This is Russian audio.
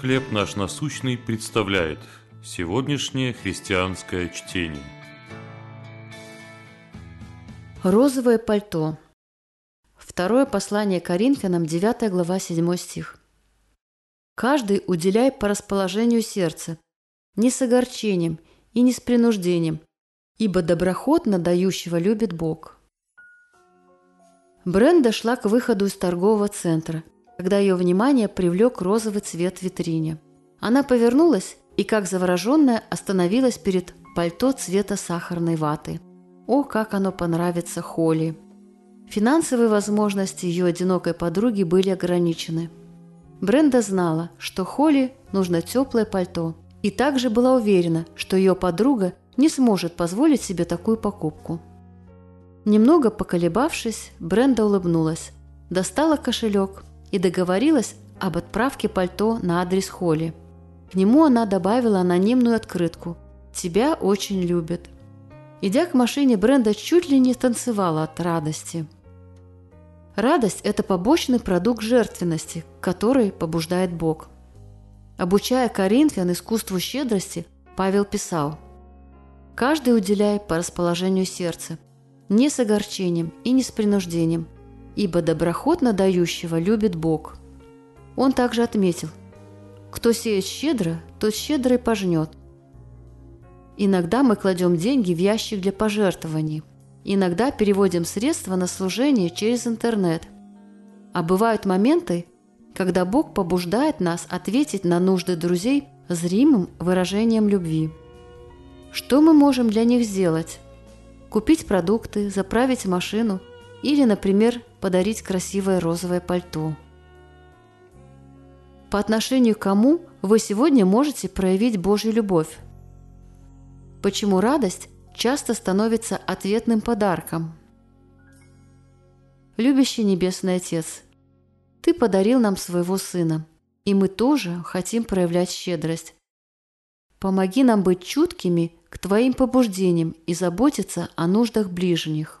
«Хлеб наш насущный» представляет сегодняшнее христианское чтение. Розовое пальто. Второе послание Коринфянам, 9 глава, 7 стих. «Каждый уделяй по расположению сердца, не с огорчением и не с принуждением, ибо доброхотно дающего любит Бог». Бренда шла к выходу из торгового центра, когда ее внимание привлек розовый цвет в витрине. Она повернулась и, как завороженная, остановилась перед пальто цвета сахарной ваты. О, как оно понравится Холли! Финансовые возможности ее одинокой подруги были ограничены. Бренда знала, что Холли нужно теплое пальто, и также была уверена, что ее подруга не сможет позволить себе такую покупку. Немного поколебавшись, Бренда улыбнулась, достала кошелек и договорилась об отправке пальто на адрес Холли. К нему она добавила анонимную открытку «Тебя очень любят». Идя к машине, Бренда чуть ли не танцевала от радости. Радость – это побочный продукт жертвенности, который побуждает Бог. Обучая Коринфян искусству щедрости, Павел писал «Каждый уделяй по расположению сердца, не с огорчением и не с принуждением, ибо доброхотно дающего любит Бог. Он также отметил, кто сеет щедро, тот щедро и пожнет. Иногда мы кладем деньги в ящик для пожертвований, иногда переводим средства на служение через интернет. А бывают моменты, когда Бог побуждает нас ответить на нужды друзей зримым выражением любви. Что мы можем для них сделать? купить продукты, заправить машину или, например, подарить красивое розовое пальто. По отношению к кому вы сегодня можете проявить Божью любовь? Почему радость часто становится ответным подарком? Любящий Небесный Отец, Ты подарил нам своего Сына, и мы тоже хотим проявлять щедрость. Помоги нам быть чуткими к Твоим побуждениям и заботиться о нуждах ближних.